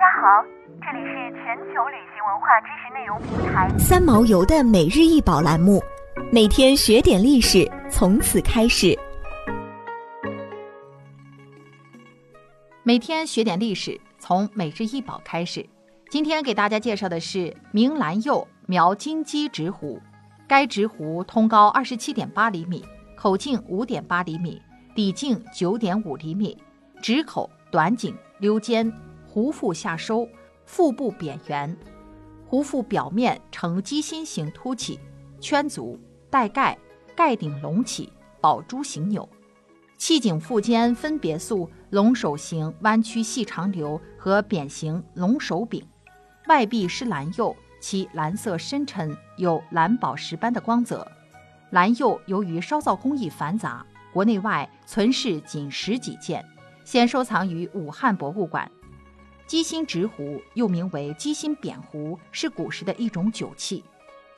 家好，这里是全球旅行文化知识内容平台三毛游的每日一宝栏目，每天学点历史，从此开始。每天学点历史，从每日一宝开始。今天给大家介绍的是明兰釉描金鸡直壶，该直壶通高二十七点八厘米，口径五点八厘米，底径九点五厘米，直口短颈溜尖。壶腹下收，腹部扁圆，壶腹表面呈鸡心形凸起，圈足带盖，盖顶隆起，宝珠形钮。器颈腹间分别塑龙首形弯曲细长流和扁形龙首柄。外壁施蓝釉，其蓝色深沉，有蓝宝石般的光泽。蓝釉由于烧造工艺繁杂，国内外存世仅十几件，现收藏于武汉博物馆。鸡心直壶又名为鸡心扁壶，是古时的一种酒器。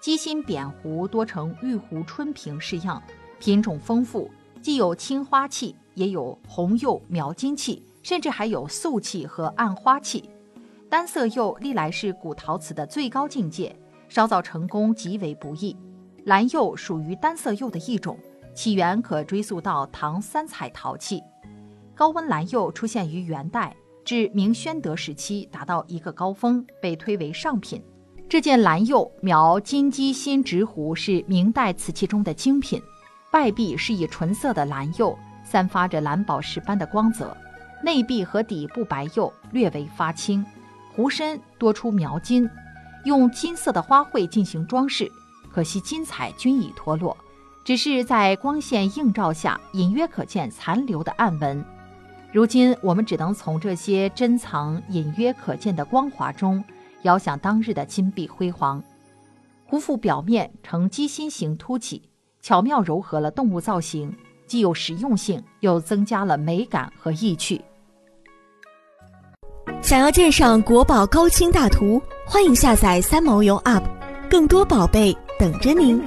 鸡心扁壶多呈玉壶春瓶式样，品种丰富，既有青花器，也有红釉描金器，甚至还有素器和暗花器。单色釉历来是古陶瓷的最高境界，烧造成功极为不易。蓝釉属于单色釉的一种，起源可追溯到唐三彩陶器。高温蓝釉出现于元代。至明宣德时期达到一个高峰，被推为上品。这件蓝釉描金鸡心直壶是明代瓷器中的精品，外壁是以纯色的蓝釉，散发着蓝宝石般的光泽，内壁和底部白釉略微发青，壶身多出描金，用金色的花卉进行装饰，可惜金彩均已脱落，只是在光线映照下隐约可见残留的暗纹。如今，我们只能从这些珍藏隐约可见的光华中，遥想当日的金碧辉煌。壶腹表面呈鸡心形凸起，巧妙糅合了动物造型，既有实用性，又增加了美感和意趣。想要鉴赏国宝高清大图，欢迎下载三毛游 App，更多宝贝等着您。